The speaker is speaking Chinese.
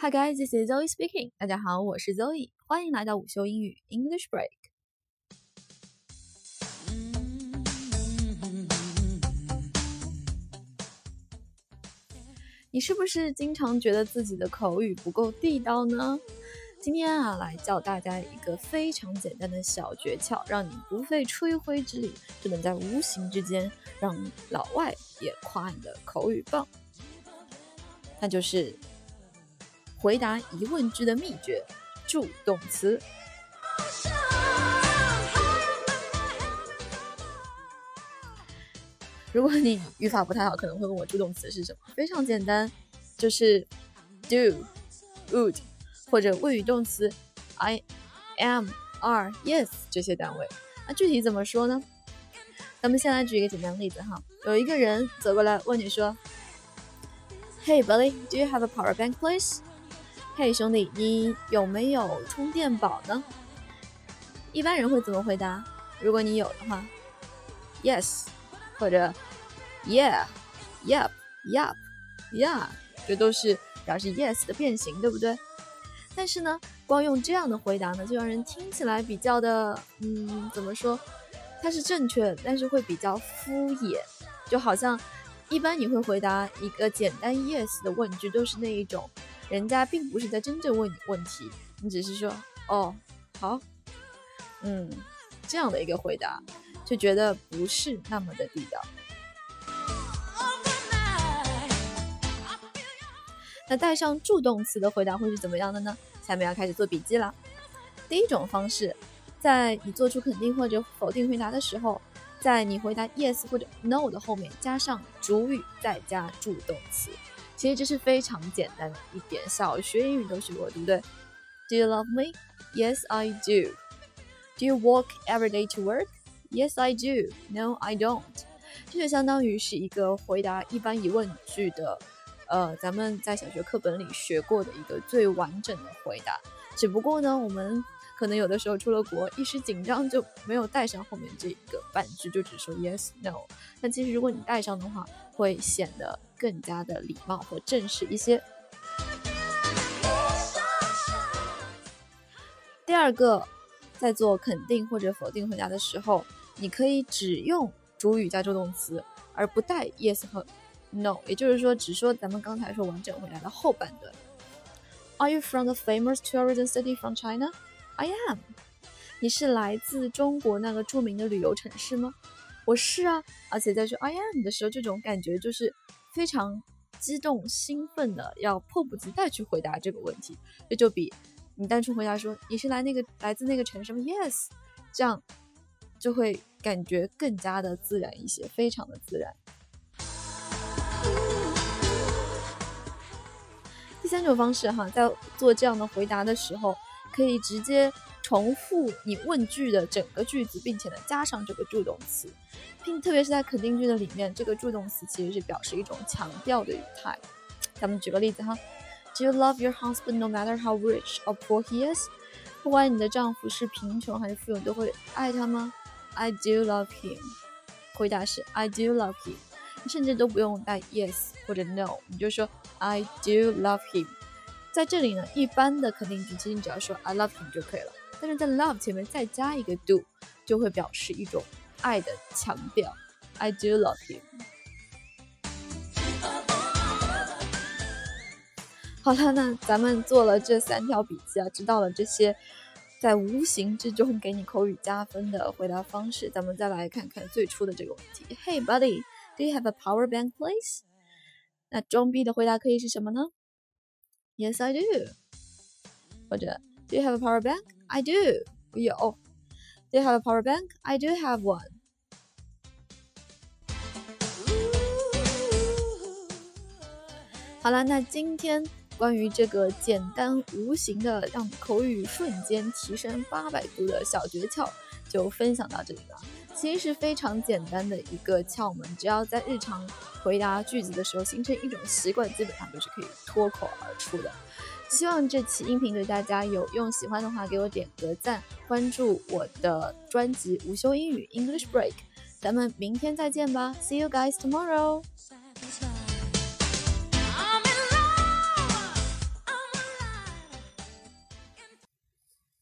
Hi guys, this is Zoe speaking. 大家好，我是 Zoe，欢迎来到午休英语 English Break。你是不是经常觉得自己的口语不够地道呢？今天啊，来教大家一个非常简单的小诀窍，让你不费吹灰之力就能在无形之间让老外也夸你的口语棒。那就是回答疑问句的秘诀——助动词。如果你语法不太好，可能会问我助动词是什么？非常简单，就是 do、would。或者谓语动词 I am are yes 这些单位，那具体怎么说呢？咱们先来举一个简单的例子哈，有一个人走过来问你说，Hey buddy，do you have a power bank please？嘿兄弟，你有没有充电宝呢？一般人会怎么回答？如果你有的话，yes，或者 yeah，yep，yep，yeah，这都是表示 yes 的变形，对不对？但是呢，光用这样的回答呢，就让人听起来比较的，嗯，怎么说？它是正确，但是会比较敷衍，就好像一般你会回答一个简单 yes 的问句，都是那一种，人家并不是在真正问你问题，你只是说哦，好，嗯，这样的一个回答，就觉得不是那么的地道。那带上助动词的回答会是怎么样的呢？下面要开始做笔记了。第一种方式，在你做出肯定或者否定回答的时候，在你回答 yes 或者 no 的后面加上主语，再加助动词。其实这是非常简单的一点，小学英语都学过，对不对？Do you love me? Yes, I do. Do you walk every day to work? Yes, I do. No, I don't. 这就相当于是一个回答一般疑问句的。呃，咱们在小学课本里学过的一个最完整的回答，只不过呢，我们可能有的时候出了国，一时紧张就没有带上后面这个半句，就只说 yes no。那其实如果你带上的话，会显得更加的礼貌和正式一些。第二个，在做肯定或者否定回答的时候，你可以只用主语加助动词，而不带 yes 和。No，也就是说，只说咱们刚才说完整回答的后半段。Are you from the famous tourism city from China? I am。你是来自中国那个著名的旅游城市吗？我是啊。而且在说 I am 的时候，这种感觉就是非常激动、兴奋的，要迫不及待去回答这个问题。这就比你单纯回答说你是来那个来自那个城市吗？Yes，这样就会感觉更加的自然一些，非常的自然。第三种方式哈，在做这样的回答的时候，可以直接重复你问句的整个句子，并且呢加上这个助动词，并特别是在肯定句的里面，这个助动词其实是表示一种强调的语态。咱们举个例子哈，Do you love your husband no matter how rich or poor he is？不管你的丈夫是贫穷还是富有，都会爱他吗？I do love him。回答是 I do love him。你甚至都不用带 yes 或者 no，你就说 I do love him。在这里呢，一般的肯定句其实你只要说 I love him 就可以了。但是在 love 前面再加一个 do，就会表示一种爱的强调。I do love him。好了，那咱们做了这三条笔记啊，知道了这些在无形之中给你口语加分的回答方式，咱们再来看看最初的这个问题。Hey buddy。Do you have a power bank, please？那装逼的回答可以是什么呢？Yes, I do。或者 Do you have a power bank? I do。有。Do you have a power bank? I do have one。好了，那今天关于这个简单无形的让口语瞬间提升八百度的小诀窍，就分享到这里了。其实是非常简单的一个窍门，只要在日常回答句子的时候形成一种习惯，基本上都是可以脱口而出的。希望这期音频对大家有用，喜欢的话给我点个赞，关注我的专辑午休英语 English Break，咱们明天再见吧，See you guys tomorrow。